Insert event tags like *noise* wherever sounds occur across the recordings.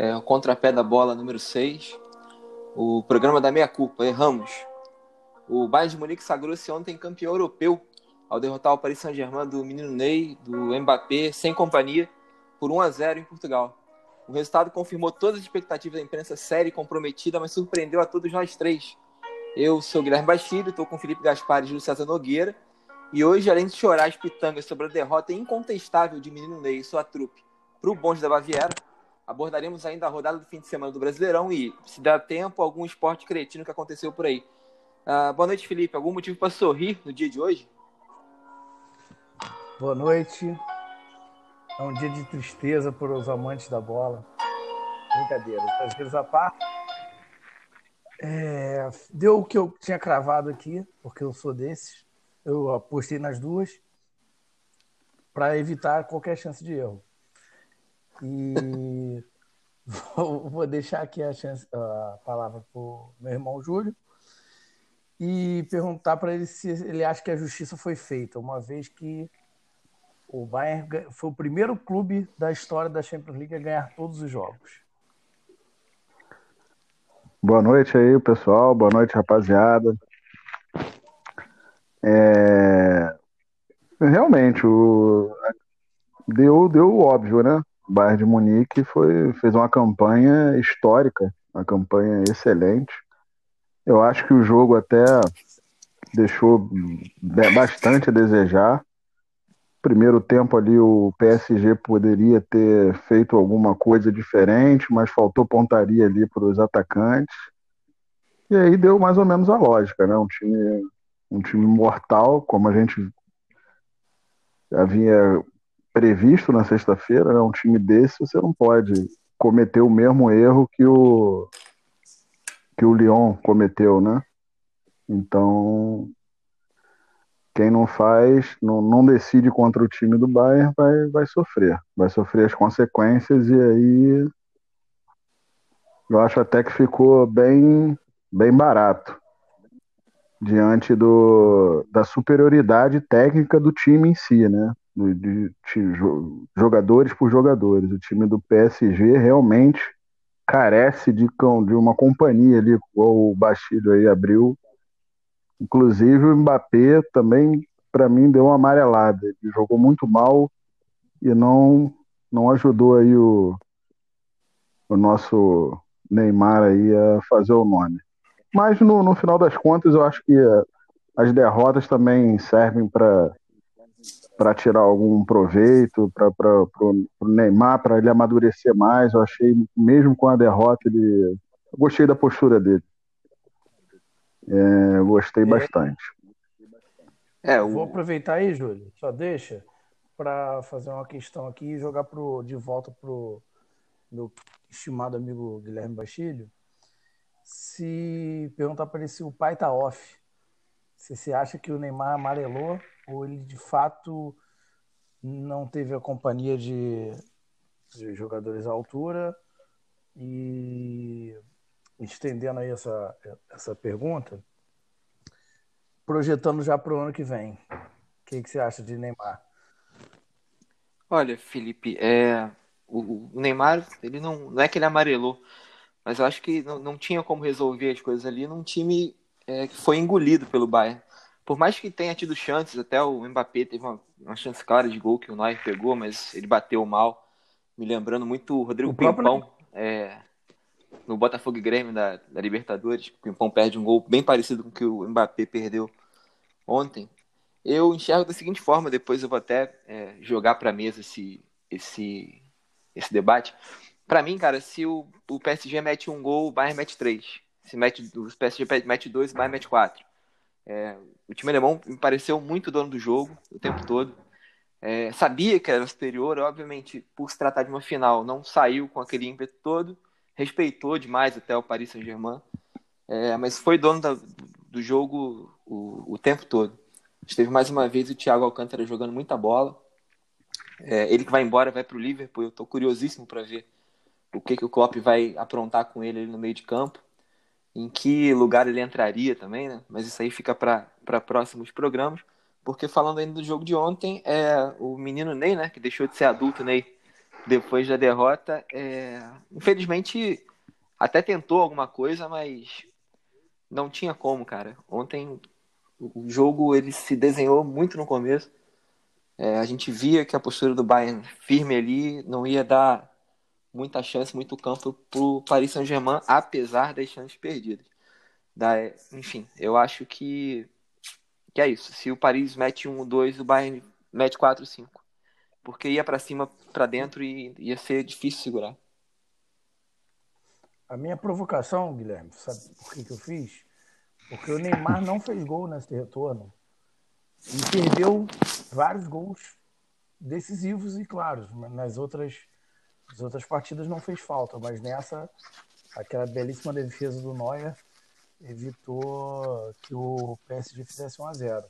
é, o contrapé da bola número 6. O programa da meia culpa, erramos. O Bayern de Munique sagrou-se ontem campeão europeu ao derrotar o Paris Saint-Germain do menino Ney, do Mbappé, sem companhia, por 1 a 0 em Portugal. O resultado confirmou todas as expectativas da imprensa séria e comprometida, mas surpreendeu a todos nós três. Eu sou Guilherme Bastilho, estou com Felipe Gaspar e Júlio César Nogueira, e hoje, além de chorar as pitangas sobre a derrota incontestável de menino Ney e sua trupe para o bonde da Baviera, abordaremos ainda a rodada do fim de semana do Brasileirão e, se der tempo, algum esporte cretino que aconteceu por aí. Uh, boa noite, Felipe. Algum motivo para sorrir no dia de hoje? Boa noite. É um dia de tristeza para os amantes da bola. Brincadeira, prazeres à parte. É, deu o que eu tinha cravado aqui, porque eu sou desses. Eu apostei nas duas para evitar qualquer chance de erro. E vou, deixar aqui a, chance, a palavra para o meu irmão Júlio e perguntar para ele se ele acha que a justiça foi feita, uma vez que o Bayern foi o primeiro clube da história da Champions League a ganhar todos os jogos. Boa noite aí, pessoal. Boa noite, rapaziada. É... Realmente, o... deu, deu óbvio, né? Bayern de Munique foi, fez uma campanha histórica, uma campanha excelente. Eu acho que o jogo até deixou bastante a desejar primeiro tempo ali o PSG poderia ter feito alguma coisa diferente, mas faltou pontaria ali para os atacantes. E aí deu mais ou menos a lógica, né? Um time, um time mortal, como a gente havia previsto na sexta-feira, né? Um time desse você não pode cometer o mesmo erro que o que o Lyon cometeu, né? Então quem não faz, não, não decide contra o time do Bayern, vai, vai sofrer. Vai sofrer as consequências e aí eu acho até que ficou bem, bem barato diante do, da superioridade técnica do time em si, né? De, jogadores por jogadores. O time do PSG realmente carece de, de uma companhia ali, igual o Bastilho aí abriu Inclusive o Mbappé também, para mim, deu uma amarelada. Ele jogou muito mal e não, não ajudou aí o, o nosso Neymar aí a fazer o nome. Mas no, no final das contas, eu acho que as derrotas também servem para para tirar algum proveito para o Neymar, para ele amadurecer mais. Eu achei, mesmo com a derrota, ele. Eu gostei da postura dele. É, gostei é. bastante. É, o... Vou aproveitar aí, Júlio, só deixa para fazer uma questão aqui e jogar pro, de volta pro meu estimado amigo Guilherme Bastilho. Se perguntar para ele se o pai tá off, se você acha que o Neymar amarelou ou ele de fato não teve a companhia de, de jogadores à altura e estendendo aí essa, essa pergunta, projetando já para o ano que vem. O que, que você acha de Neymar? Olha, Felipe, é, o, o, Neymar, ele não, não é que ele amarelou, mas eu acho que não, não tinha como resolver as coisas ali num time é, que foi engolido pelo Bayern. Por mais que tenha tido chances, até o Mbappé teve uma, uma chance clara de gol que o Neuer pegou, mas ele bateu mal, me lembrando muito o Rodrigo o Pimpão. É, no Botafogo e Grêmio da, da Libertadores, o Pimpão perde um gol bem parecido com o que o Mbappé perdeu ontem. Eu enxergo da seguinte forma, depois eu vou até é, jogar para a mesa esse, esse, esse debate. Para mim, cara, se o, o PSG mete um gol, o Bayern mete três. Se mete, o PSG mete dois, o Bayern mete quatro. É, o time alemão me pareceu muito dono do jogo o tempo todo. É, sabia que era superior, obviamente, por se tratar de uma final, não saiu com aquele ímpeto todo respeitou demais até o Paris Saint-Germain, é, mas foi dono da, do jogo o, o, tempo todo. Esteve mais uma vez o Thiago Alcântara jogando muita bola. É, ele que vai embora, vai para o Liverpool. Eu estou curiosíssimo para ver o que, que o Klopp vai aprontar com ele no meio de campo, em que lugar ele entraria também, né? Mas isso aí fica para próximos programas. Porque falando ainda do jogo de ontem, é o menino Ney, né? Que deixou de ser adulto, Ney, depois da derrota. É... Infelizmente, até tentou alguma coisa, mas não tinha como, cara. Ontem o jogo ele se desenhou muito no começo. É, a gente via que a postura do Bayern firme ali não ia dar muita chance, muito campo para o Paris Saint-Germain, apesar das chances perdidas. Da, enfim, eu acho que, que é isso. Se o Paris mete 1, 2, o Bayern mete 4, 5. Porque ia para cima, para dentro e ia ser difícil segurar. A minha provocação, Guilherme, sabe por que, que eu fiz? Porque o Neymar não fez gol nesse retorno. E perdeu vários gols decisivos e claros. Nas outras, nas outras partidas não fez falta, mas nessa, aquela belíssima defesa do Neuer evitou que o PSG fizesse 1 a 0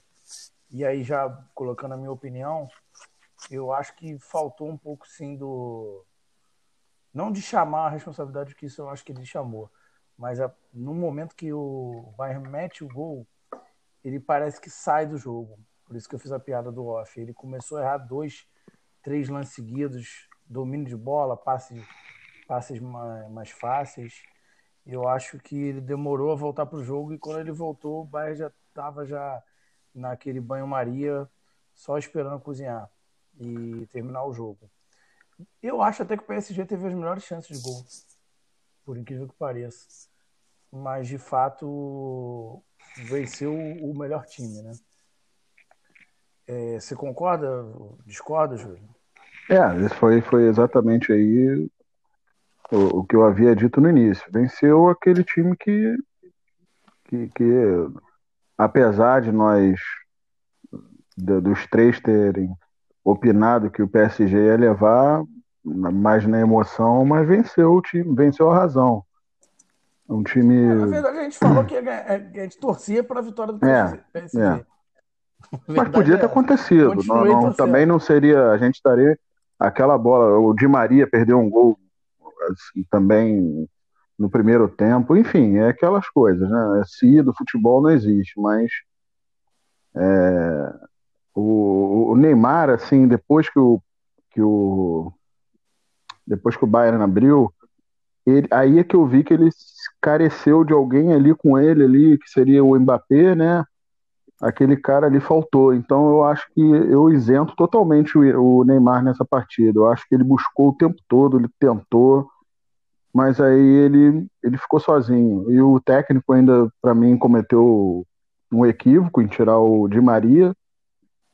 E aí, já colocando a minha opinião, eu acho que faltou um pouco sim do não de chamar a responsabilidade que isso eu acho que ele chamou, mas a, no momento que o Bayern mete o gol, ele parece que sai do jogo. Por isso que eu fiz a piada do off. Ele começou a errar dois, três lances seguidos, domínio de bola, passes, passes mais, mais fáceis. Eu acho que ele demorou a voltar para o jogo e quando ele voltou, o Bayern já estava já naquele banho-maria, só esperando cozinhar e terminar o jogo. Eu acho até que o PSG teve as melhores chances de gol, por incrível que pareça. Mas, de fato, venceu o melhor time, né? É, você concorda? Discorda, Júlio? É, foi, foi exatamente aí o, o, que eu havia dito no início. Venceu aquele time que, que, que apesar de nós, de, dos três terem opinado que o PSG ia levar mais na emoção, mas venceu o time, venceu a razão. Um time. É, na verdade, a gente falou que a gente torcia para a vitória do PSG. É, é. Mas podia ter é, acontecido. Não, não, também não seria. A gente estaria. Aquela bola, o Di Maria perdeu um gol assim, também no primeiro tempo. Enfim, é aquelas coisas, né? Se do futebol não existe, mas é, o, o, Neymar, assim, depois que o, que o depois que o Bayern abriu, ele, aí é que eu vi que ele careceu de alguém ali com ele ali, que seria o Mbappé, né? Aquele cara ali faltou. Então eu acho que eu isento totalmente o, Neymar nessa partida. Eu acho que ele buscou o tempo todo, ele tentou, mas aí ele, ele ficou sozinho. E o técnico ainda, para mim, cometeu um equívoco em tirar o Di Maria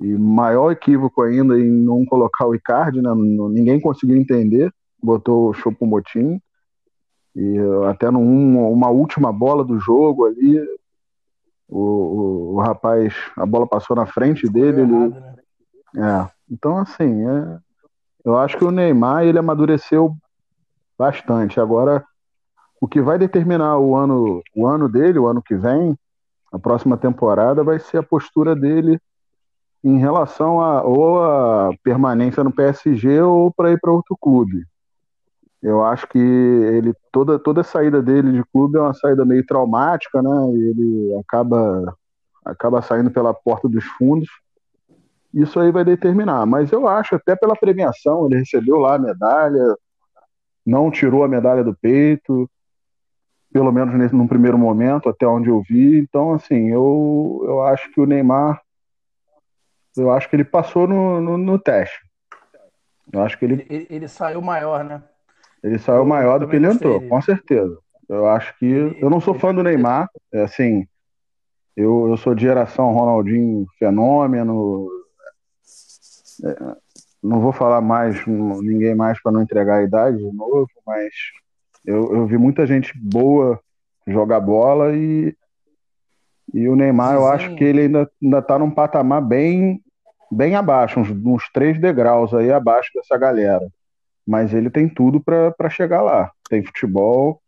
e maior equívoco ainda em não colocar o Icardi, né? ninguém conseguiu entender, botou o Chopomotim. E até numa última bola do jogo ali, o, o, o, rapaz, a bola passou na frente dele. Ele, errado, né? é, então, assim, é, eu acho que o Neymar ele amadureceu bastante. Agora, o que vai determinar o ano, o ano dele, o ano que vem, a próxima temporada, vai ser a postura dele em relação a ou a permanência no PSG ou para ir para outro clube. Eu acho que ele toda toda saída dele de clube é uma saída meio traumática, né? Ele acaba acaba saindo pela porta dos fundos. Isso aí vai determinar, mas eu acho até pela premiação, ele recebeu lá a medalha, não tirou a medalha do peito, pelo menos nesse, num primeiro momento, até onde eu vi. Então, assim, eu, eu acho que o Neymar eu acho que ele passou no, no, no teste. Eu acho que ele... ele... ele. saiu maior, né? Ele saiu eu maior do que ele entrou, com certeza. Eu acho que. Eu não sou fã do Neymar, é assim. Eu, eu sou de geração Ronaldinho fenômeno. É, não vou falar mais, ninguém mais para não entregar a idade de novo, mas eu, eu vi muita gente boa jogar bola e, e o Neymar, Sim. eu acho que ele ainda, ainda tá num patamar bem bem abaixo, uns, uns três degraus aí abaixo dessa galera. Mas ele tem tudo para chegar lá. Tem futebol.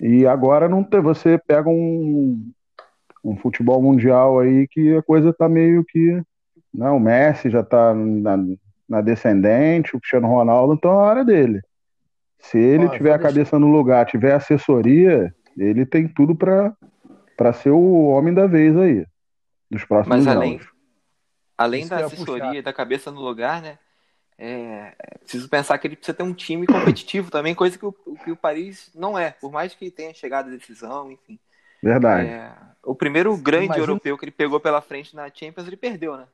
E agora não tem, você pega um, um futebol mundial aí que a coisa tá meio que. Né, o Messi já tá na, na descendente, o Cristiano Ronaldo, então é a hora dele. Se ele tiver a cabeça no lugar, tiver assessoria, ele tem tudo para ser o homem da vez aí. Dos próximos Mas além, jogos além Isso da assessoria e da cabeça no lugar, né? É, preciso pensar que ele precisa ter um time competitivo também, coisa que o, que o Paris não é, por mais que tenha chegado à decisão, enfim. Verdade. É, o primeiro grande Imagina... europeu que ele pegou pela frente na Champions, ele perdeu, né?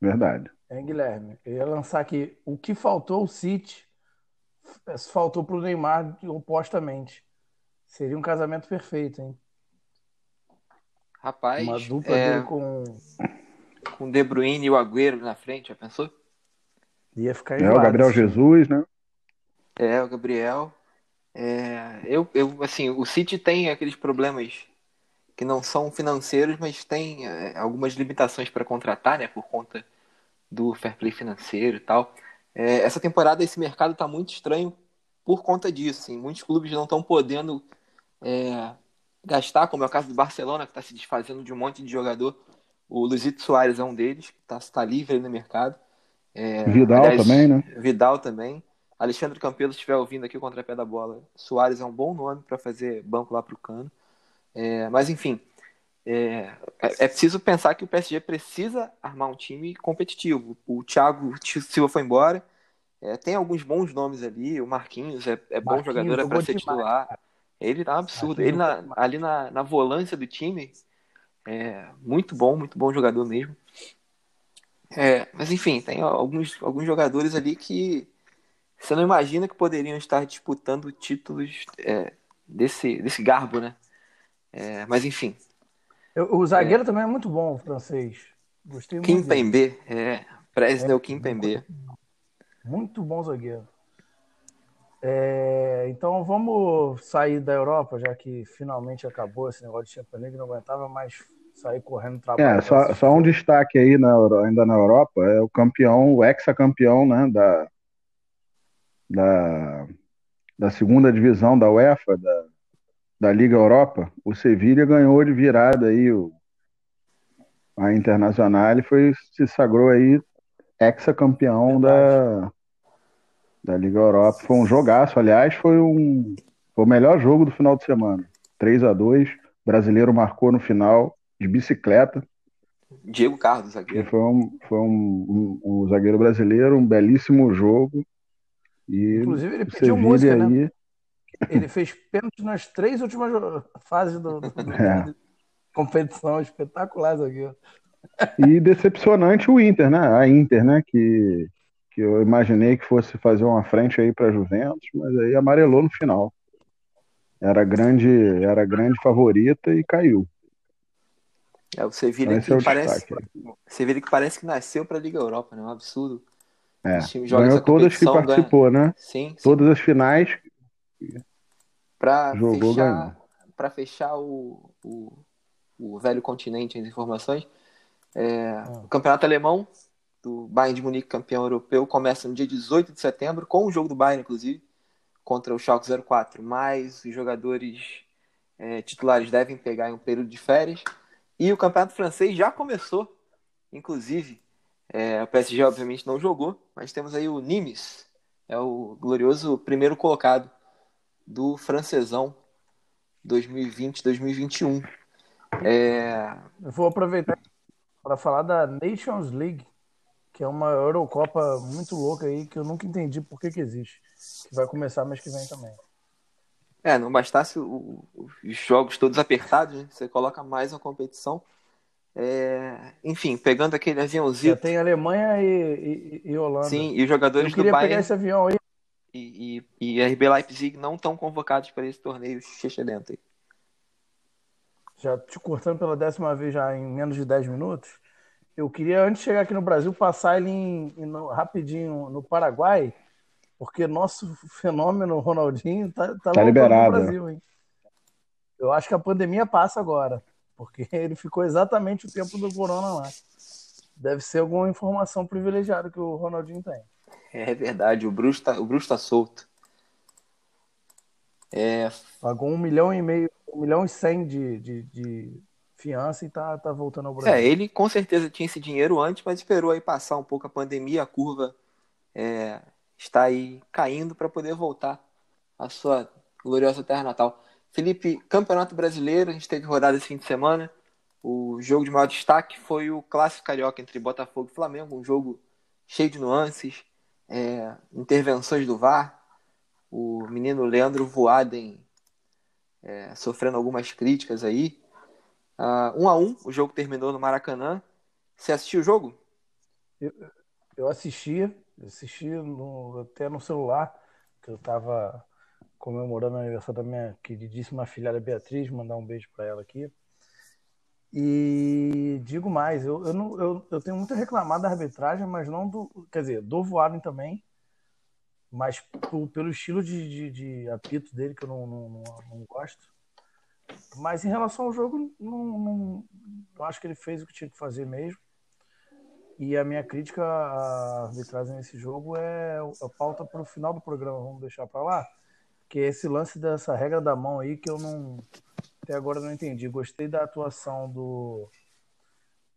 Verdade. É, Guilherme, eu ia lançar aqui o que faltou o City, faltou para o Neymar opostamente. Seria um casamento perfeito, hein? Rapaz, uma dupla é... dele com com De Bruyne e o Agüero na frente, já pensou? Ia ficar É o Gabriel Jesus, né? É, o Gabriel. É, eu, eu, assim, o City tem aqueles problemas que não são financeiros, mas tem é, algumas limitações para contratar, né, por conta do fair play financeiro e tal. É, essa temporada esse mercado está muito estranho por conta disso. Assim, muitos clubes não estão podendo é, gastar, como é o caso do Barcelona, que está se desfazendo de um monte de jogador. O Luizito Soares é um deles, que está tá livre no mercado. É, Vidal aliás, também, né? Vidal também. Alexandre Campelo estiver ouvindo aqui o contrapé da bola, Soares é um bom nome para fazer banco lá para o Cano. É, mas enfim, é, é, é, preciso pensar que o PSG precisa armar um time competitivo. O Thiago Silva foi embora, é, tem alguns bons nomes ali, o Marquinhos é, é bom jogador, é para ser titular. Ele tá um absurdo. Ele na, ali na, na volância do time, é muito bom, muito bom jogador mesmo. É, mas enfim, tem alguns, alguns jogadores ali que você não imagina que poderiam estar disputando títulos é, desse, desse garbo, né? É, mas enfim. O zagueiro é, também é muito bom, o francês. Gostei muito. Kimpembe, é. Presnel é, Kimpembe. Muito bom zagueiro. É, então vamos sair da Europa, já que finalmente acabou esse negócio de Champions League, não aguentava mais sair correndo trabalho. É, só, só um destaque aí na, ainda na Europa, é o campeão, o ex-campeão né, da, da, da segunda divisão da UEFA, da, da Liga Europa, o Sevilha ganhou de virada aí o, a Internacional e foi, se sagrou aí ex-campeão da, da Liga Europa. Foi um jogaço, aliás, foi, um, foi o melhor jogo do final de semana. 3 a 2 brasileiro marcou no final de bicicleta. Diego Carlos, zagueiro. foi um, foi um, um, um zagueiro brasileiro, um belíssimo jogo. E Inclusive, ele pediu música, né? aí... né? Ele fez pênalti nas três últimas fases do, do, *laughs* do é. competição. Espetacular, zagueiro. E decepcionante o Inter, né? A Inter, né? Que, que eu imaginei que fosse fazer uma frente aí para Juventus, mas aí amarelou no final. Era grande, era grande favorita e caiu. É o Sevilha que é parece, Sevilha que parece que nasceu para a Liga Europa, né? Um absurdo. É, ganhou todas que participou, ganha... né? Sim, sim. Todas as finais. Para fechar, pra fechar o, o, o, velho continente, as informações, é, ah. o campeonato alemão do Bayern de Munique, campeão europeu, começa no dia 18 de setembro, com o jogo do Bayern, inclusive, contra o Schalke 04. Mas os jogadores é, titulares devem pegar em um período de férias. E o campeonato francês já começou, inclusive, é, o PSG obviamente não jogou, mas temos aí o Nimes, é o glorioso primeiro colocado do francesão 2020-2021. É... Eu vou aproveitar para falar da Nations League, que é uma Eurocopa muito louca aí, que eu nunca entendi por que, que existe. Que vai começar mês que vem também. É, não bastasse o, os jogos todos apertados, né? você coloca mais uma competição. É, enfim, pegando aquele aviãozinho. Já tem Alemanha e, e, e, Holanda. Sim, e os jogadores Eu queria do Bayern. pegar esse avião aí. E, e, e RB Leipzig não estão convocados para esse torneio chechelento aí. Já te cortando pela décima vez já em menos de 10 minutos. Eu queria, antes de chegar aqui no Brasil, passar ele em, em, no, rapidinho no Paraguai, porque nosso *laughs* fenômeno Ronaldinho tá, tá, tá liberado. no Brasil, hein? Eu acho que a pandemia passa agora. Porque *laughs* ele ficou exatamente o tempo do Corona lá. Deve ser alguma informação privilegiada que o Ronaldinho tem. É verdade, o Bruce tá, o Bruce tá solto. É... Pagou um milhão e meio, um milhão e cem de, de, de fiança e tá, tá voltando ao Brasil. É, ele com certeza tinha esse dinheiro antes, mas esperou aí passar um pouco a pandemia, a curva é, está aí caindo para poder voltar à sua gloriosa terra natal. Felipe, Campeonato Brasileiro, a gente teve rodada esse fim de semana. O jogo de maior destaque foi o clássico carioca entre Botafogo e Flamengo, um jogo cheio de nuances. é, intervenções do VAR, o menino Leandro Voaden é, sofrendo algumas críticas aí. Uh, um a um, o jogo terminou no Maracanã. Você assistiu o jogo? Eu, eu assisti, assisti no, até no celular, que eu estava comemorando o aniversário da minha queridíssima filhada Beatriz, mandar um beijo para ela aqui. E digo mais, eu, eu, não, eu, eu tenho muito a reclamar da arbitragem, mas não do. Quer dizer, do Voaden também, mas pelo estilo de, de, de, apito dele, que eu não, não, não, não, gosto. Mas em relação ao jogo, não, não, acho que ele fez o que tinha que fazer mesmo. E a minha crítica à arbitragem nesse jogo é a pauta para o final do programa, vamos deixar para lá. Que é esse lance dessa regra da mão aí que eu não. Até agora não entendi. Gostei da atuação do.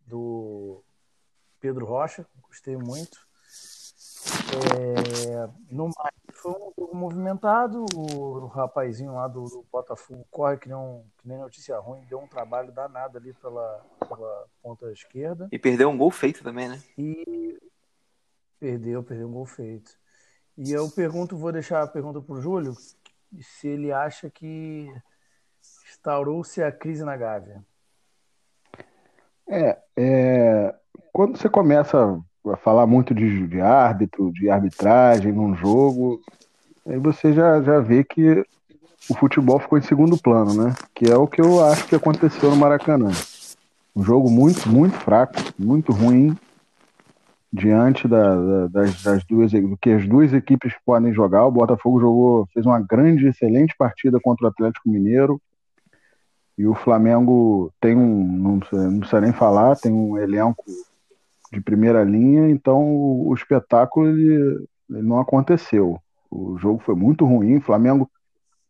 do Pedro Rocha, gostei muito. É, no mais, foi um jogo movimentado. O, o rapazinho lá do, do, Botafogo corre que nem, um, que nem notícia ruim, deu um trabalho danado ali pela, pela ponta esquerda. E perdeu um gol feito também, né? E perdeu, perdeu um gol feito. E eu pergunto, vou deixar a pergunta para o Júlio, se ele acha que instaurou-se a crise na Gávea. É, é, quando você começa falar muito de, de árbitro, de arbitragem num jogo, aí você já, já vê que o futebol ficou em segundo plano, né? Que é o que eu acho que aconteceu no Maracanã. Um jogo muito, muito fraco, muito ruim, diante da, da, das, das, duas do que as duas equipes podem jogar. O Botafogo jogou, fez uma grande, excelente partida contra o Atlético Mineiro. E o Flamengo tem um, não não precisa nem falar, tem um elenco de primeira linha, então o, espetáculo ele, ele, não aconteceu. O jogo foi muito ruim, o Flamengo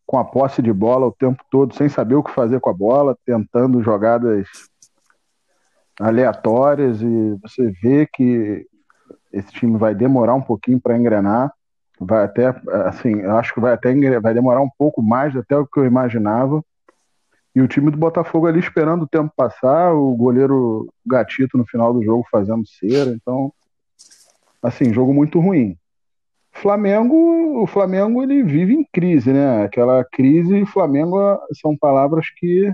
com a posse de bola o tempo todo, sem saber o que fazer com a bola, tentando jogadas aleatórias e você vê que esse time vai demorar um pouquinho para engrenar, vai até assim, eu acho que vai até vai demorar um pouco mais até o que eu imaginava. E o time do Botafogo ali esperando o tempo passar, o goleiro Gatito no final do jogo fazendo cera. Então, assim, jogo muito ruim. Flamengo, o Flamengo ele vive em crise, né? Aquela crise e Flamengo são palavras que,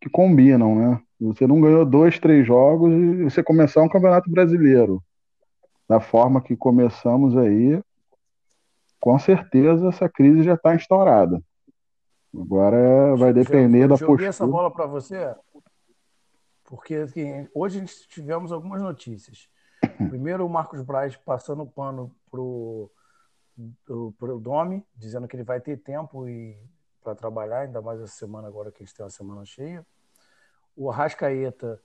que combinam, né? Você não ganhou dois, três jogos e você começar um campeonato brasileiro da forma que começamos aí, com certeza essa crise já está instaurada. Agora vai depender eu, da postura. Joguei essa bola para você porque assim, hoje a gente tivemos algumas notícias. *laughs* Primeiro, o Marcos Braz passando o pano pro pro Domi, dizendo que ele vai ter tempo e para trabalhar, ainda mais essa semana agora que a gente tem uma semana cheia. O Arrascaeta,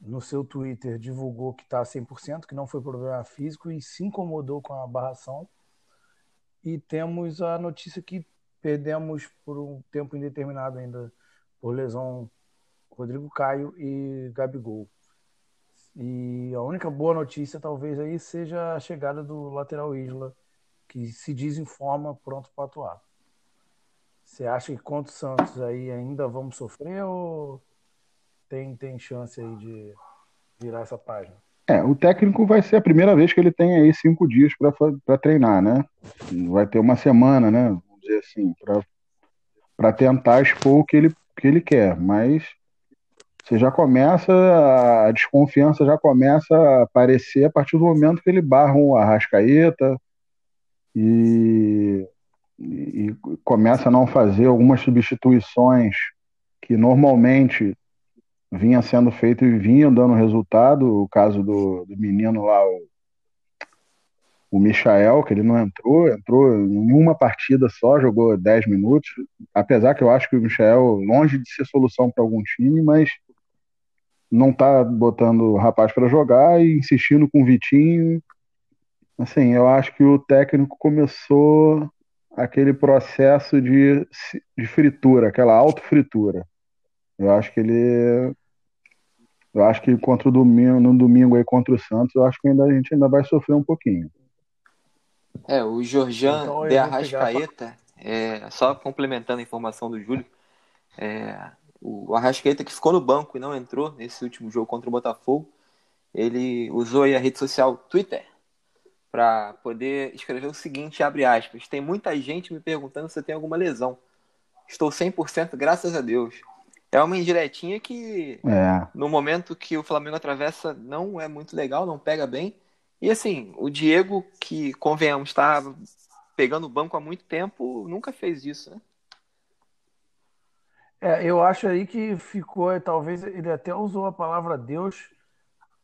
no seu Twitter, divulgou que está 100%, que não foi problema físico e se incomodou com a barração. E temos a notícia que perdemos por um tempo indeterminado ainda por lesão Rodrigo Caio e Gabigol. E a única boa notícia talvez aí seja a chegada do lateral Isla, que se desinforma pronto para atuar. Você acha que contra o Santos aí ainda vamos sofrer ou tem, tem chance aí de virar essa página? É, o técnico vai ser a primeira vez que ele tem aí cinco dias para treinar, né? Vai ter uma semana, né? Dizer assim, para tentar expor o que ele, que ele quer. Mas você já começa, a desconfiança já começa a aparecer a partir do momento que ele barra um Arrascaeta e, e começa a não fazer algumas substituições que normalmente vinha sendo feito e vinha dando resultado. O caso do, do menino lá, o o Michael, que ele não entrou, entrou em uma partida só, jogou 10 minutos, apesar que eu acho que o Michael, longe de ser solução para algum time, mas não tá botando o rapaz para jogar e insistindo com o Vitinho. Assim, eu acho que o técnico começou aquele processo de, de fritura, aquela auto-fritura. Eu acho que ele. Eu acho que contra o domingo, no domingo aí contra o Santos, eu acho que ainda, a gente ainda vai sofrer um pouquinho. É, o Jorjan então, de Arrascaeta, é, só complementando a informação do Júlio, é, o Arrascaeta que ficou no banco e não entrou nesse último jogo contra o Botafogo, ele usou a rede social Twitter para poder escrever o seguinte, abre aspas, tem muita gente me perguntando se eu tenho alguma lesão. Estou 100%, graças a Deus. É uma indiretinha que, é. no momento que o Flamengo atravessa, não é muito legal, não pega bem. E assim, o Diego, que, convenhamos, está pegando o banco há muito tempo, nunca fez isso, né? É, eu acho aí que ficou, talvez ele até usou a palavra Deus,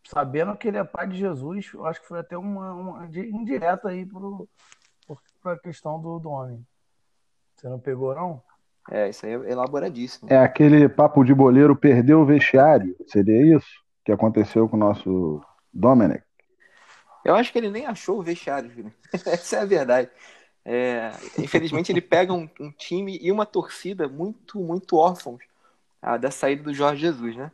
sabendo que ele é pai de Jesus. Eu acho que foi até uma, uma indireta aí para a questão do, do homem. Você não pegou, não? É, isso aí é elaboradíssimo. É aquele papo de boleiro perdeu o vestiário. Seria isso que aconteceu com o nosso Dominic? Eu acho que ele nem achou o vestiário, filho. *laughs* Essa é a verdade. É, infelizmente, ele pega um, um, time e uma torcida muito, muito órfãos ah, da saída do Jorge Jesus, né?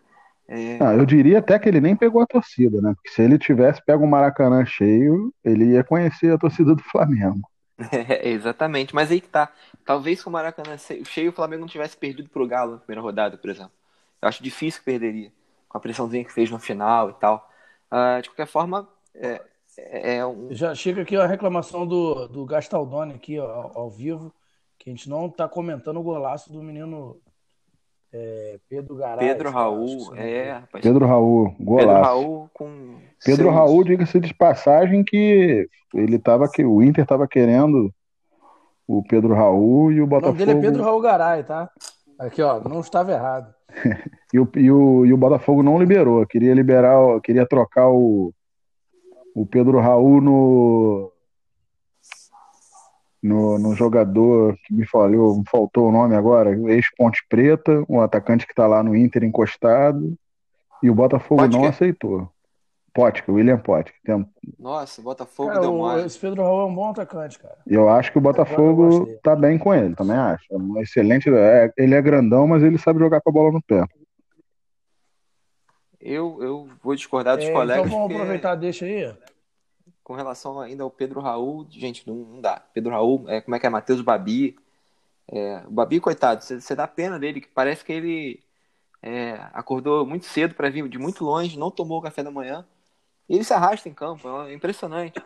É... Ah, eu diria até que ele nem pegou a torcida, né? Porque se ele tivesse pego o Maracanã cheio, ele ia conhecer a torcida do Flamengo. *laughs* É, exatamente, mas aí que tá. Talvez se o Maracanã cheio, o Flamengo não tivesse perdido pro Galo na primeira rodada, por exemplo. Eu acho difícil que perderia, com a pressãozinha que fez no final e tal. Uh, de qualquer forma, é, é, é um... Já chega aqui a reclamação do, do Gastaldoni aqui ó, ao, ao, vivo, que a gente não está comentando o golaço do menino é, Pedro Garay. Pedro Raul, é, rapaz. Pedro Raul, golaço. Pedro Raul com. Pedro. Raul, diga-se de passagem que ele tava que o Inter estava querendo o Pedro Raul e o Botafogo. O nome dele é Pedro Raul Garay, tá? Aqui, ó, não estava errado. *laughs* e, o, e, o, e o Botafogo não liberou, queria liberar, queria trocar o o Pedro Raul no, no, no jogador que me falou, me faltou o nome agora, ex-Ponte Preta, um atacante que está lá no Inter encostado, e o Botafogo não aceitou. Potker, William Potker. Tem... Nossa, o Botafogo cara, deu mais. Esse Pedro Raul é um bom atacante, cara. Eu acho que o Botafogo tá bem com ele, também acho. É um excelente. É, ele é grandão, mas ele sabe jogar com a bola no pé. Eu, eu vou discordar dos é, então colegas. Então vamos aproveitar, deixa aí. Com relação ainda ao Pedro Raul, gente, não, não dá. Pedro Raul, é, como é que é? Matheus Babi. É, o Babi, coitado, você dá pena dele, que parece que ele é, acordou muito cedo para vir de muito longe, não tomou o café da manhã. E ele se arrasta em campo, é impressionante.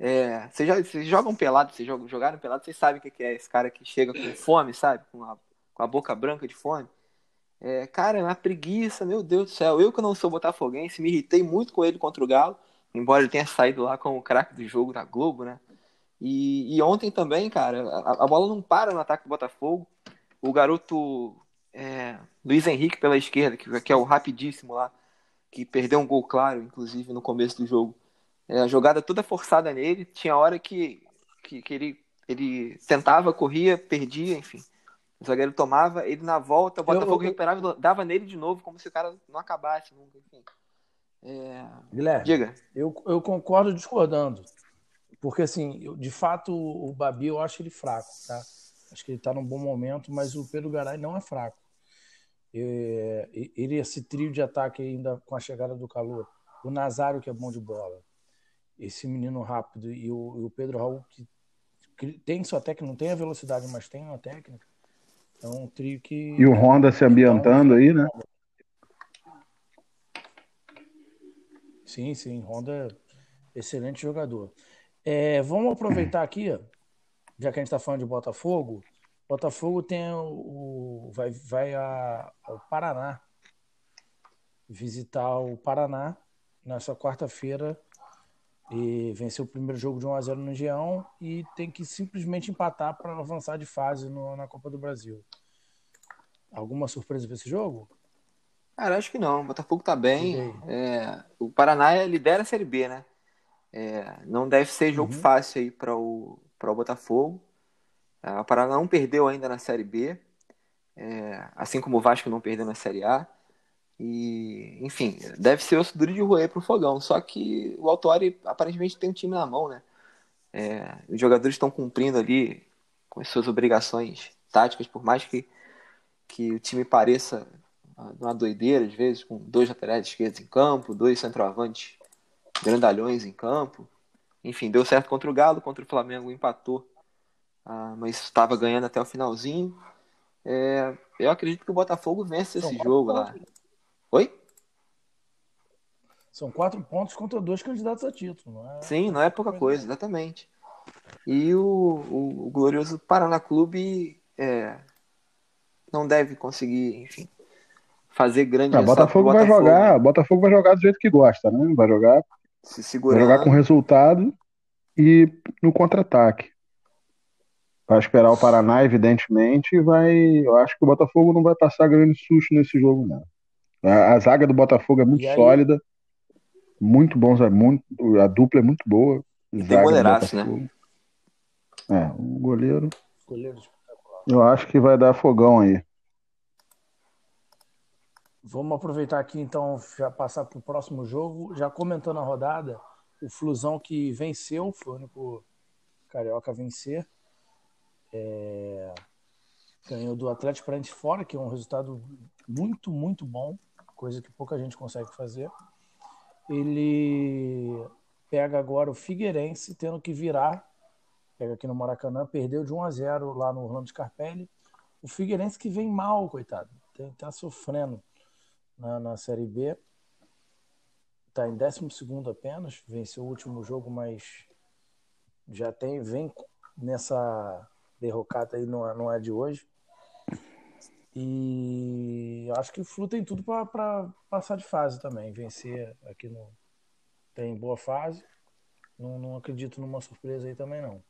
É, vocês, já, vocês jogam pelado, vocês jogaram pelado, vocês sabem o que é esse cara que chega com fome, sabe? Com a, com a boca branca de fome. É, cara, é uma preguiça, meu Deus do céu. Eu que não sou botafoguense, me irritei muito com ele contra o Galo, embora ele tenha saído lá com o craque do jogo da Globo, né? E, e ontem também, cara, a, a, bola não para no ataque do Botafogo. O garoto é, Luiz Henrique pela esquerda, que, que, é o rapidíssimo lá, que perdeu um gol claro, inclusive, no começo do jogo. É, a jogada toda forçada nele, tinha hora que, que, que ele, ele tentava, corria, perdia, enfim. O zagueiro tomava, ele na volta, o Botafogo eu, recuperava e dava nele de novo, como se o cara não acabasse nunca, enfim. É... Guilherme, Diga. Eu, eu concordo discordando. Porque, assim, de fato, o Babi eu acho ele fraco, tá? Acho que ele tá num bom momento, mas o Pedro Garay não é fraco. É, ele, esse trio de ataque ainda com a chegada do calor. O Nazário, que é bom de bola. Esse menino rápido. E o, e o Pedro Raul, que, que tem sua técnica, não tem a velocidade, mas tem uma técnica. É um trio que. E o Honda se ambientando aí, né? Sim, sim. Honda, excelente jogador. É, vamos aproveitar aqui, já que a gente está falando de Botafogo. Botafogo tem o, vai, vai a, ao Paraná visitar o Paraná nessa quarta-feira e venceu o primeiro jogo de 1 a 0 no Geão e tem que simplesmente empatar para avançar de fase no, na Copa do Brasil. Alguma surpresa para esse jogo? Cara, acho que não. O Botafogo tá bem. É, o Paraná lidera a Série B, né? É, não deve ser jogo uhum. fácil aí para o, o Botafogo. É, o Paraná não perdeu ainda na Série B, é, assim como o Vasco não perdeu na Série A. E, enfim, deve ser osso duro de roer pro Fogão. Só que o Autori aparentemente tem um time na mão, né? É, os jogadores estão cumprindo ali com as suas obrigações táticas, por mais que, que o time pareça uma doideira, às vezes, com dois laterais esquerdos em campo, dois centroavantes grandalhões em campo. Enfim, deu certo contra o Galo, contra o Flamengo empatou, ah, mas estava ganhando até o finalzinho. É, eu acredito que o Botafogo vence esse jogo lá. Oi? São quatro pontos contra dois candidatos a título. Não é... Sim, não é pouca coisa, exatamente. E o, o, o glorioso Paraná Clube é, não deve conseguir, enfim, fazer grande ah, Botafogo, Botafogo vai jogar, Botafogo vai jogar do jeito que gosta, né? Vai jogar, se segurando. vai jogar com resultado e no contra-ataque. Vai esperar o Paraná, evidentemente, e vai. Eu acho que o Botafogo não vai passar grande susto nesse jogo, não. A, a zaga do Botafogo é muito sólida, muito bons, é muito, a dupla é muito boa. E tem goleiraço, né? É, o goleiro. goleiro eu acho que vai dar fogão aí. Vamos aproveitar aqui então, já passar para o próximo jogo. Já comentando a rodada, o Flusão que venceu, foi o único carioca a vencer. É... Ganhou do Atlético Paranaense fora, que é um resultado muito, muito bom, coisa que pouca gente consegue fazer. Ele pega agora o Figueirense, tendo que virar. Pega aqui no Maracanã, perdeu de 1 a 0 lá no Orlando Scarpelli. O Figueirense que vem mal, coitado. Tá sofrendo na, na Série B. Está em 12 apenas, venceu o último jogo, mas já tem, vem nessa derrocada aí, não, é, não é de hoje. E acho que o Flu tem tudo para passar de fase também, vencer aqui no. Tem boa fase. Não, não acredito numa surpresa aí também, não.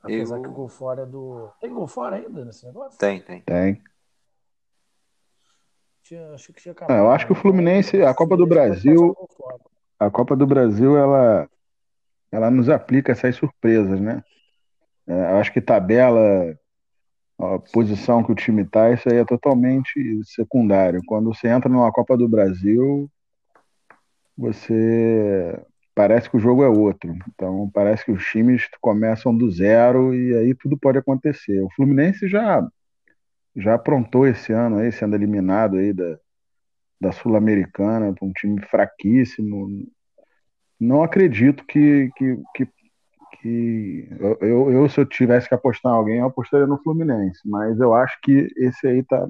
Apesar Eu... que o gol fora é do. Tem gol fora ainda nesse negócio? Tem, tem. Tem. Tinha, que tinha acabado, eu acho que o Fluminense, a Copa do Brasil, a Copa do Brasil, ela, ela nos aplica essas surpresas, né? É, eu acho que tabela, a posição que o time está, isso aí é totalmente secundário. Quando você entra numa Copa do Brasil, você parece que o jogo é outro. Então parece que os times começam do zero e aí tudo pode acontecer. O Fluminense já já aprontou esse ano aí, sendo eliminado aí da, da Sul-Americana, um time fraquíssimo. Não acredito que, que, que, que eu, eu, se eu tivesse que apostar em alguém, eu apostaria no Fluminense, mas eu acho que esse aí tá.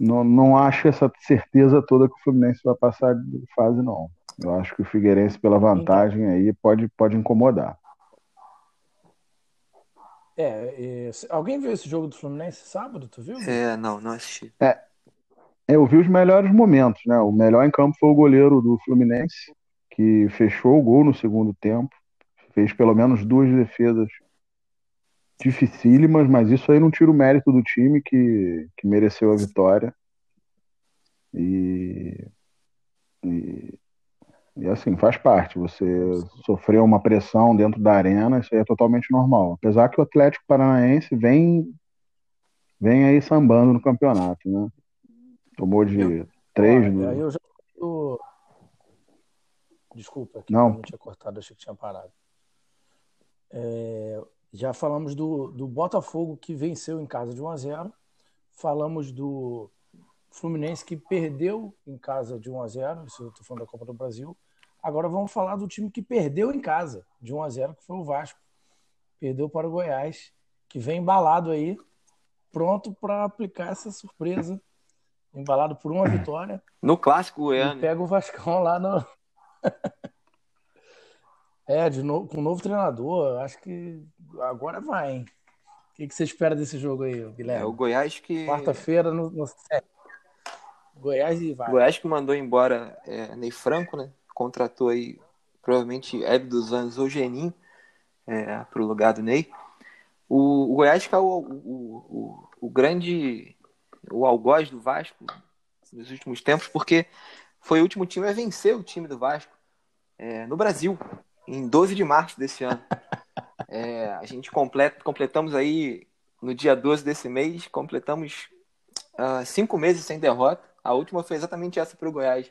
Não, não acho essa certeza toda que o Fluminense vai passar de fase, não. Eu acho que o Figueirense, pela vantagem aí, pode, pode incomodar. É, é, alguém viu esse jogo do Fluminense sábado, tu viu? É, não, não assisti. É, eu vi os melhores momentos, né? O melhor em campo foi o goleiro do Fluminense, que fechou o gol no segundo tempo, fez pelo menos duas defesas dificílimas, mas isso aí não tira o mérito do time que, que mereceu a vitória. E, e e assim, faz parte. Você sofreu uma pressão dentro da arena, isso aí é totalmente normal. Apesar que o Atlético Paranaense vem, vem aí sambando no campeonato, né? Tomou de eu, três. Olha, eu já... Desculpa, que não. não tinha cortado, achei que tinha parado. É, já falamos do, do Botafogo que venceu em casa de 1 a 0 Falamos do Fluminense que perdeu em casa de 1 a 0 isso eu estou falando da Copa do Brasil. Agora vamos falar do time que perdeu em casa, de 1 a 0 que foi o Vasco. Perdeu para o Goiás, que vem embalado aí, pronto para aplicar essa surpresa. Embalado por uma vitória. No clássico goiano. Pega o Vascão lá no. *laughs* é, de novo, com um novo treinador. Acho que agora vai, hein? O que, que você espera desse jogo aí, Guilherme? É o Goiás que. Quarta-feira no, no... Goiás e Vasco. Goiás que mandou embora é, Ney Franco, né? contratou aí provavelmente Hélio dos Anjos ou Genin é, para o lugar do Ney. O, o Goiás que é o, o, o, o, grande, o algoz do Vasco nos últimos tempos, porque foi o último time a vencer o time do Vasco é, no Brasil, em 12 de março desse ano. É, a gente completa, completamos aí, no dia 12 desse mês, completamos uh, cinco meses sem derrota. A última foi exatamente essa para o Goiás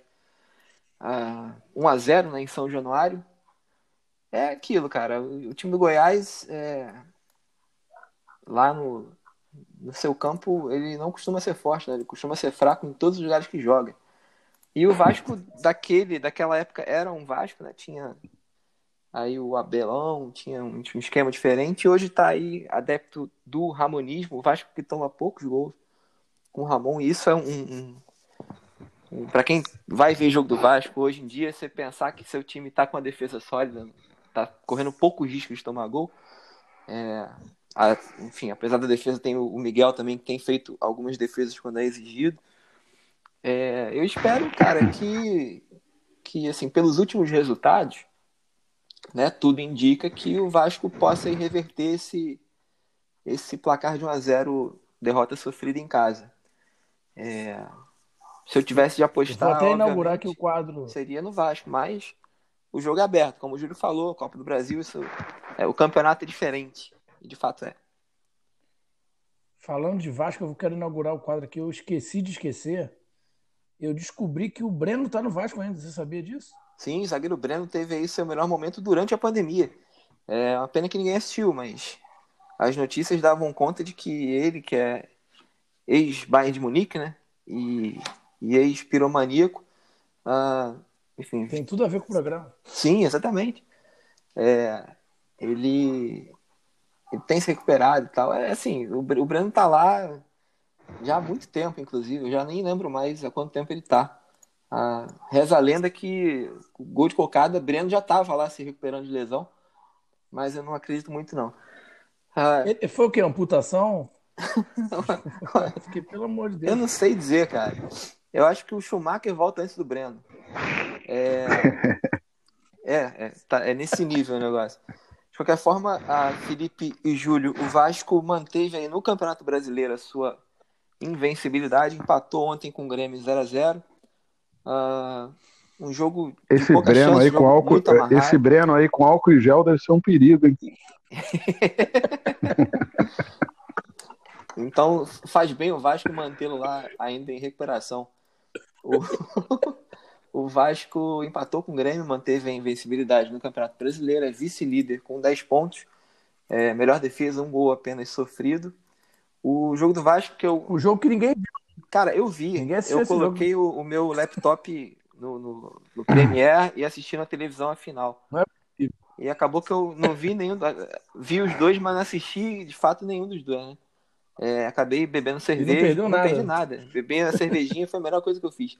uh, 1 a 0 né, em São Januário. É aquilo, cara. O, time do Goiás, é, lá no, no seu campo, ele não costuma ser forte, né? Ele costuma ser fraco em todos os lugares que joga. E o Vasco *laughs* daquele, daquela época era um Vasco, né? Tinha aí o Abelão, tinha um, um esquema diferente. Hoje está aí adepto do Ramonismo, o Vasco que toma poucos gols com o Ramon. E isso é um, um, para quem vai ver jogo do Vasco hoje em dia, você pensar que seu time está com a defesa sólida, está correndo pouco risco de tomar gol. É, a, enfim, apesar da defesa, tem o Miguel também que tem feito algumas defesas quando é exigido. É, eu espero, cara, que, que assim, pelos últimos resultados, né, tudo indica que o Vasco possa reverter esse, esse placar de 1 a 0 derrota sofrida em casa. É, se eu tivesse de apostar. Eu vou até inaugurar aqui o quadro. Seria no Vasco, mas o jogo é aberto, como o Júlio falou, Copa do Brasil, isso, é, o campeonato é diferente. E de fato é. Falando de Vasco, eu quero inaugurar o quadro aqui. Eu esqueci de esquecer. Eu descobri que o Breno tá no Vasco ainda. Você sabia disso? Sim, o zagueiro Breno teve aí seu melhor momento durante a pandemia. É uma pena que ninguém assistiu, mas as notícias davam conta de que ele, que é ex-Bayern de Munique, né? E e ex-piromaníaco. Ah, enfim. Tem tudo a ver com o programa. Sim, exatamente. É, ele, ele tem se recuperado e tal. É assim, o, o Breno tá lá já há muito tempo, inclusive. Eu já nem lembro mais há quanto tempo ele tá. Ah, reza a lenda que o gol de cocada, Breno já tava lá se recuperando de lesão. Mas eu não acredito muito, não. Ah, foi o que? Amputação? *laughs* Porque, pelo amor de Deus. Eu não sei dizer, cara. Eu acho que o Schumacher volta antes do Breno. É, *laughs* é, é, tá, é nesse nível o negócio. De qualquer forma, a Felipe e Júlio, o Vasco manteve aí no Campeonato Brasileiro a sua invencibilidade, empatou ontem com o Grêmio 0 a 0 uh, um jogo esse Breno chance, aí com álcool, esse Breno aí com álcool e gel deve ser um perigo, hein? *laughs* então faz bem o Vasco mantê-lo lá ainda em recuperação. O, *laughs* o Vasco empatou com o Grêmio, manteve a invencibilidade no Campeonato Brasileiro, é vice-líder com 10 pontos. É, melhor defesa, um gol apenas sofrido. O jogo do Vasco que eu. O jogo que ninguém viu. Cara, eu vi. eu coloquei o, o, meu laptop no, no, no Premiere e assisti na televisão a final. Não é possível. E acabou que eu não vi nenhum. Vi os dois, mas não assisti de fato nenhum dos dois, né? É, acabei bebendo cerveja. Não, não perdi nada. Beber a cervejinha foi a melhor coisa que eu fiz.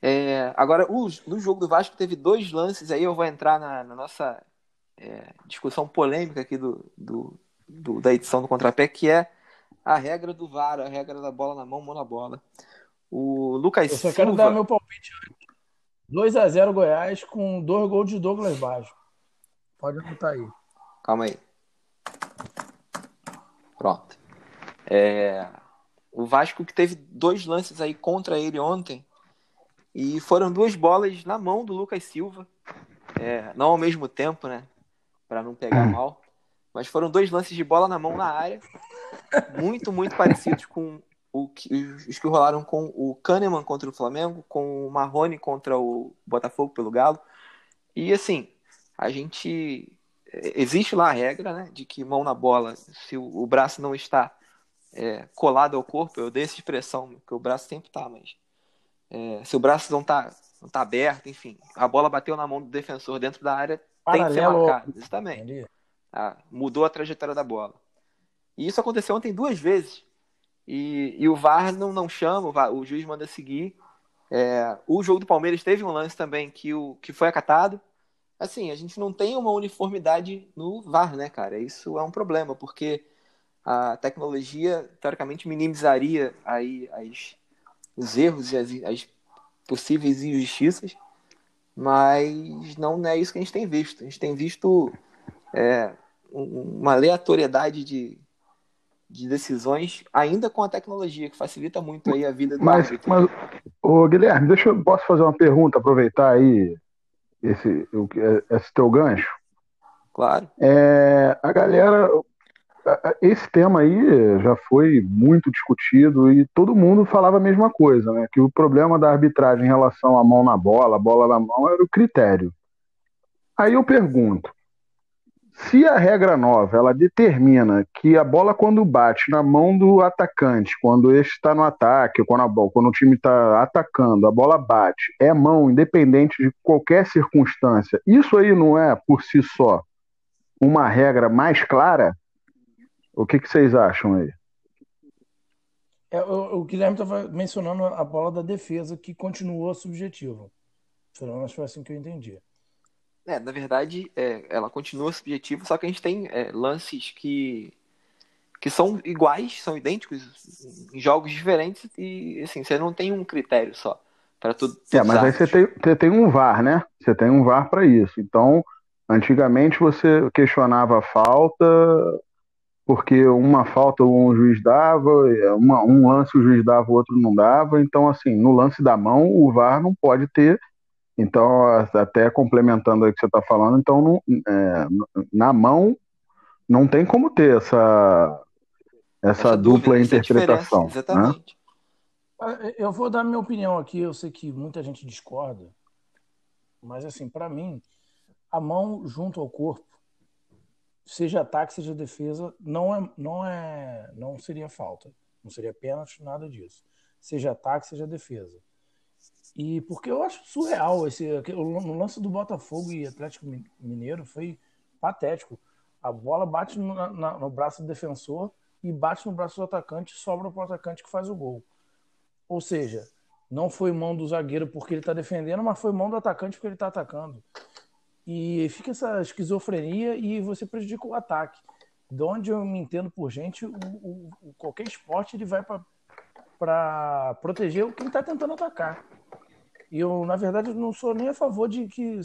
É, agora, o, no jogo do Vasco teve dois lances aí, eu vou entrar na, na nossa é, discussão polêmica aqui do, do, do, da edição do Contrapé, que é a regra do VAR, a regra da bola na mão, mão na bola. O Lucas Eu só Silva... quero dar meu palpite 2x0 Goiás com dois gols de Douglas Baixo. Pode anotar aí. Calma aí. Pronto. É, o Vasco que teve dois lances aí contra ele ontem e foram duas bolas na mão do Lucas Silva, é, não ao mesmo tempo, né, para não pegar *clears throat* mal, mas foram dois lances de bola na mão na área, muito muito parecidos com o que, os que rolaram com o Kahneman contra o Flamengo, com o Marrone contra o Botafogo pelo Galo. E assim, a gente existe lá a regra, né, de que mão na bola, se o, o braço não está é, colado ao corpo, eu dei essa expressão, que o braço sempre tá, mas é, se o braço não tá, não tá aberto, enfim, a bola bateu na mão do defensor dentro da área, Paralelo. tem que ser marcado. Exatamente. Ah, mudou a trajetória da bola. E isso aconteceu ontem duas vezes. E, e o VAR não, não chama, o, VAR, o juiz manda seguir. É, o jogo do Palmeiras teve um lance também que, o, que foi acatado. Assim, a gente não tem uma uniformidade no VAR, né, cara? Isso é um problema, porque a tecnologia, teoricamente, minimizaria aí as, os erros e as, as possíveis injustiças, mas não é isso que a gente tem visto. A gente tem visto é, uma aleatoriedade de, de decisões, ainda com a tecnologia, que facilita muito aí a vida do mas, árbitro. Mas, ô, Guilherme, deixa eu, posso fazer uma pergunta, aproveitar aí esse, esse teu gancho? Claro. É, a galera, esse tema aí já foi muito discutido e todo mundo falava a mesma coisa, né? Que o problema da arbitragem em relação à mão na bola, a bola na mão, era o critério. Aí eu pergunto, se a regra nova ela determina que a bola quando bate na mão do atacante, quando este está no ataque, quando, bola, quando o time está atacando, a bola bate, é mão, independente de qualquer circunstância, isso aí não é por si só uma regra mais clara? O que, que vocês acham aí? É, o, o Guilherme estava mencionando a bola da defesa, que continuou subjetiva. Pelo menos foi assim que eu entendi. É, na verdade, é, ela continua subjetiva, só que a gente tem é, lances que, que são iguais, são idênticos em jogos diferentes e assim, você não tem um critério só para tudo. É, mas aí você tem, você tem um VAR, né? Você tem um VAR para isso. Então, antigamente você questionava a falta porque uma falta um juiz dava, uma, um lance o juiz dava, o outro não dava. Então, assim, no lance da mão, o VAR não pode ter então, até complementando aí o que você está falando, então não, é, na mão não tem como ter essa, essa, essa dupla dúvida, interpretação. Exatamente. Né? Eu vou dar minha opinião aqui, eu sei que muita gente discorda, mas assim, para mim, a mão junto ao corpo, seja ataque, seja defesa, não é, não é, não seria falta, não seria pênalti, nada disso. Seja ataque, seja defesa. E porque eu acho surreal esse o lance do Botafogo e Atlético Mineiro foi patético. A bola bate no, na, no braço do defensor e bate no braço do atacante sobra para o atacante que faz o gol. Ou seja, não foi mão do zagueiro porque ele está defendendo, mas foi mão do atacante porque ele está atacando. E fica essa esquizofrenia e você prejudica o ataque. De onde eu me entendo por gente, o, o qualquer esporte ele vai para proteger quem está tentando atacar. E eu, na verdade, não sou nem a favor de que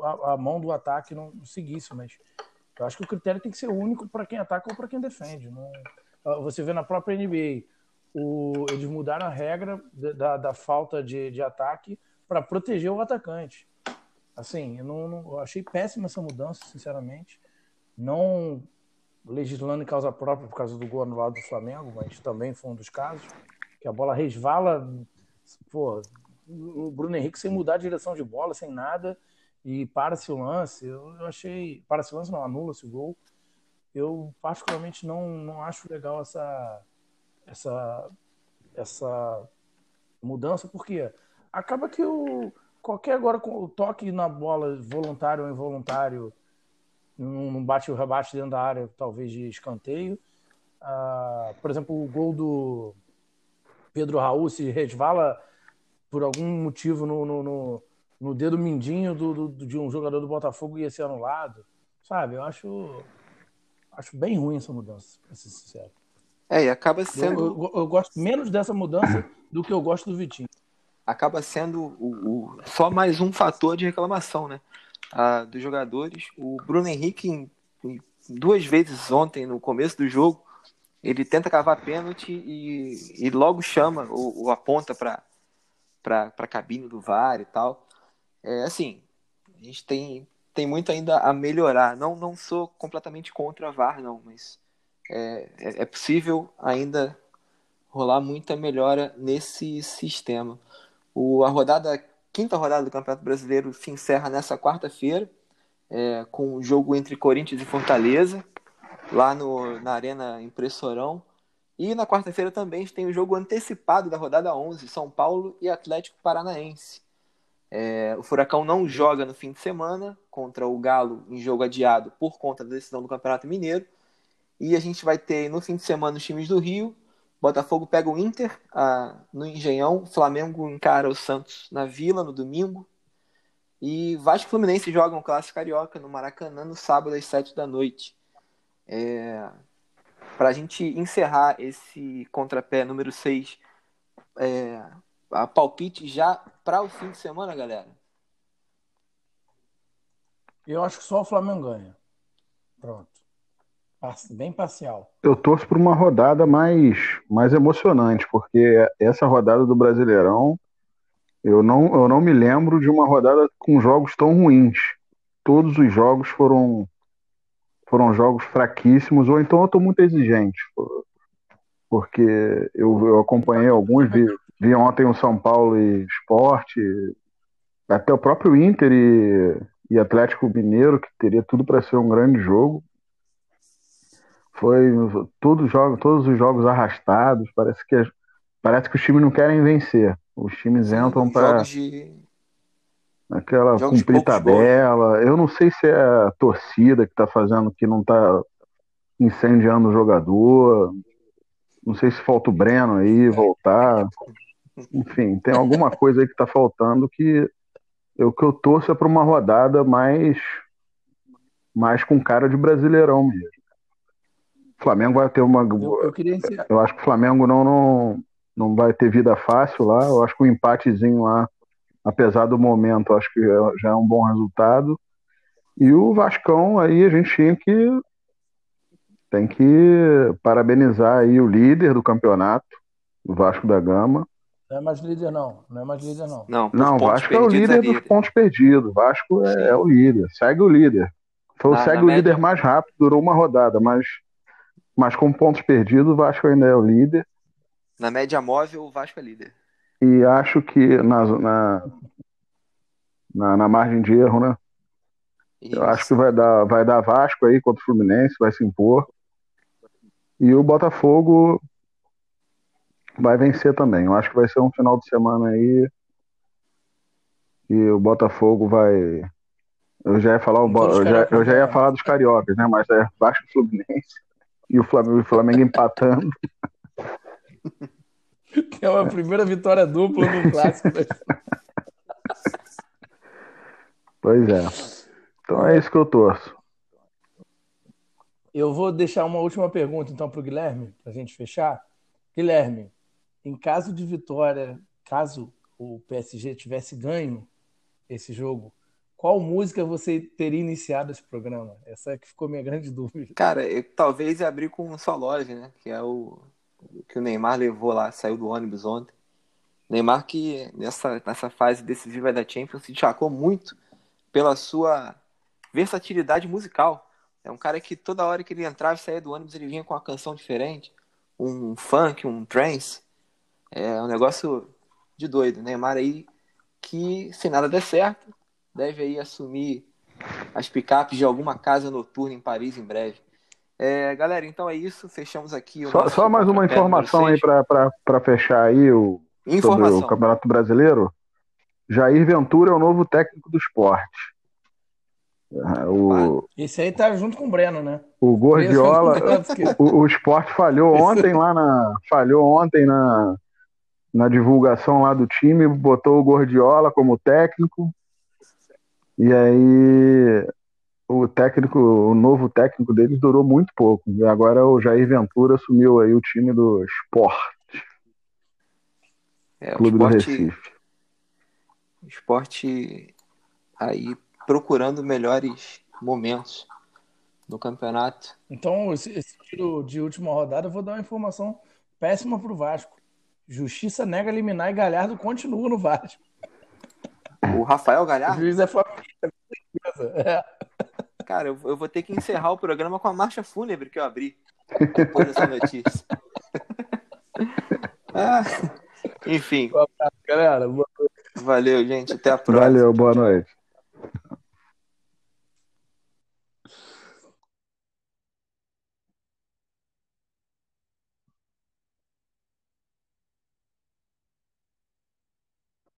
a, a mão do ataque não seguisse, mas eu acho que o critério tem que ser único para quem ataca ou para quem defende. Não... Ah, você vê na própria NBA, o... eles mudaram a regra da, da falta de, de ataque para proteger o atacante. Assim, eu, não, não, eu achei péssima essa mudança, sinceramente. Não legislando em causa própria por causa do gol no lado do Flamengo, mas também foi um dos casos, que a bola resvala, pô, o Bruno Henrique sem mudar a direção de bola, sem nada, e para-se o lance. Eu, eu achei. Para-se o lance, não, anula-se o gol. Eu, particularmente, não, não acho legal essa, essa, essa mudança, porque acaba que o. Qualquer agora o toque na bola, voluntário ou involuntário, não bate o rebate dentro da área, talvez de escanteio. Ah, por exemplo, o gol do Pedro Raul se resvala por algum motivo no, no, no, no dedo mindinho do, do, de um jogador do Botafogo ia ser anulado. Sabe? Eu acho, acho bem ruim essa mudança, pra ser sincero. É, e acaba sendo. Eu, eu, eu, gosto menos dessa mudança do que eu gosto do Vitinho. Acaba sendo o, o só mais um fator de reclamação, né? Ah, dos jogadores. O Bruno Henrique, em, em, duas vezes ontem, no começo do jogo, ele tenta cavar pênalti e, e logo chama ou, ou aponta para para a cabine do VAR e tal. É assim, a gente tem, tem muito ainda a melhorar. Não, não sou completamente contra a VAR, não, mas é, é, é possível ainda rolar muita melhora nesse sistema. O, a rodada, a quinta rodada do Campeonato Brasileiro se encerra nessa quarta-feira, é, com o jogo entre Corinthians e Fortaleza, lá no, na Arena Impressorão. E na quarta-feira também tem o jogo antecipado da rodada 11, São Paulo e Atlético Paranaense. É, o Furacão não joga no fim de semana contra o Galo em jogo adiado por conta da decisão do Campeonato Mineiro. E a gente vai ter no fim de semana os times do Rio. Botafogo pega o Inter a, no Engenhão. Flamengo encara o Santos na Vila no domingo. E Vasco e Fluminense jogam o Clássico Carioca no Maracanã no sábado às 7 da noite. É, para a gente encerrar esse contrapé número 6, é, a palpite já para o fim de semana, galera? Eu acho que só o Flamengo ganha. Pronto. Bem parcial. Eu torço por uma rodada mais, mais emocionante, porque essa rodada do Brasileirão, eu não, eu não me lembro de uma rodada com jogos tão ruins. Todos os jogos foram foram jogos fraquíssimos, ou então eu estou muito exigente, porque eu, eu acompanhei alguns, vi, vi ontem o São Paulo e Esporte, até o próprio Inter e, e Atlético Mineiro, que teria tudo para ser um grande jogo. Foi todos, jogos, todos os jogos arrastados, parece que, parece que os times não querem vencer. Os times entram para. De Aquela Jogos cumprir tabela. Eu não sei se é a torcida que está fazendo que não está incendiando o jogador. Não sei se falta o Breno aí, voltar. Enfim, tem alguma *laughs* coisa aí que tá faltando que eu que eu torço é para uma rodada mais mais com cara de brasileirão mesmo. O Flamengo vai ter uma. Eu, eu, queria... eu acho que o Flamengo não, não, não vai ter vida fácil lá. Eu acho que o um empatezinho lá, apesar do momento, acho que já é um bom resultado. E o Vascão aí a gente tinha que tem que parabenizar aí o líder do campeonato, o Vasco da Gama. Não é mais líder, não. Não é mais líder, não. Não, não Vasco é o líder, é líder, dos pontos perdidos. Vasco é, é, o líder. Segue o líder. Foi, na, segue na o média... líder mais rápido, durou uma rodada, mas, mas com pontos perdidos, o Vasco ainda é o líder. Na média móvel, o Vasco é líder. E acho que na, na, na, na margem de erro, né? Isso. Eu acho que vai dar, vai dar Vasco aí contra o Fluminense, vai se impor. E o Botafogo vai vencer também. Eu acho que vai ser um final de semana aí. E o Botafogo vai. Eu já ia falar, o Bo... eu, já, eu já ia falar dos cariocas, né? Mas é Vasco Fluminense *laughs* e o Flamengo, o Flamengo empatando. *laughs* É uma primeira vitória dupla no clássico. pois é. Então é isso que eu torço. Eu vou deixar uma última pergunta, então, para o Guilherme, para a gente fechar. Guilherme, em caso de vitória, caso o PSG tivesse ganho esse jogo, qual música você teria iniciado esse programa? Essa é que ficou minha grande dúvida. Cara, eu talvez abrir com o Solose, né? Que é o que o Neymar levou lá, saiu do ônibus ontem. Neymar que nessa, nessa fase decisiva da Champions se destacou muito pela sua versatilidade musical. É um cara que toda hora que ele entrava e saía do ônibus, ele vinha com uma canção diferente, um funk, um trance. É um negócio de doido. Neymar aí que, se nada der certo, deve aí assumir as picapes de alguma casa noturna em Paris em breve. É, galera, então é isso. Fechamos aqui. só, só mais uma informação aí para fechar aí o, informação. sobre o Campeonato Brasileiro. Jair Ventura é o novo técnico do esporte. O, Esse aí tá junto com o Breno, né? O Gordiola, o, o esporte falhou ontem lá na. Falhou ontem na, na divulgação lá do time, botou o Gordiola como técnico. E aí o técnico, o novo técnico deles durou muito pouco. E agora o Jair Ventura assumiu aí o time do esporte. É, Clube esporte, do Recife. Esporte aí procurando melhores momentos no campeonato. Então, esse, esse tiro de última rodada, eu vou dar uma informação péssima para o Vasco. Justiça nega eliminar e Galhardo continua no Vasco. O Rafael Galhardo? O juiz é família. É. Cara, eu, eu, vou ter que encerrar o programa com a marcha fúnebre que eu abri depois dessa notícia. *laughs* ah, enfim. Um abraço, galera. Valeu, gente. Até a próxima. Valeu, boa noite.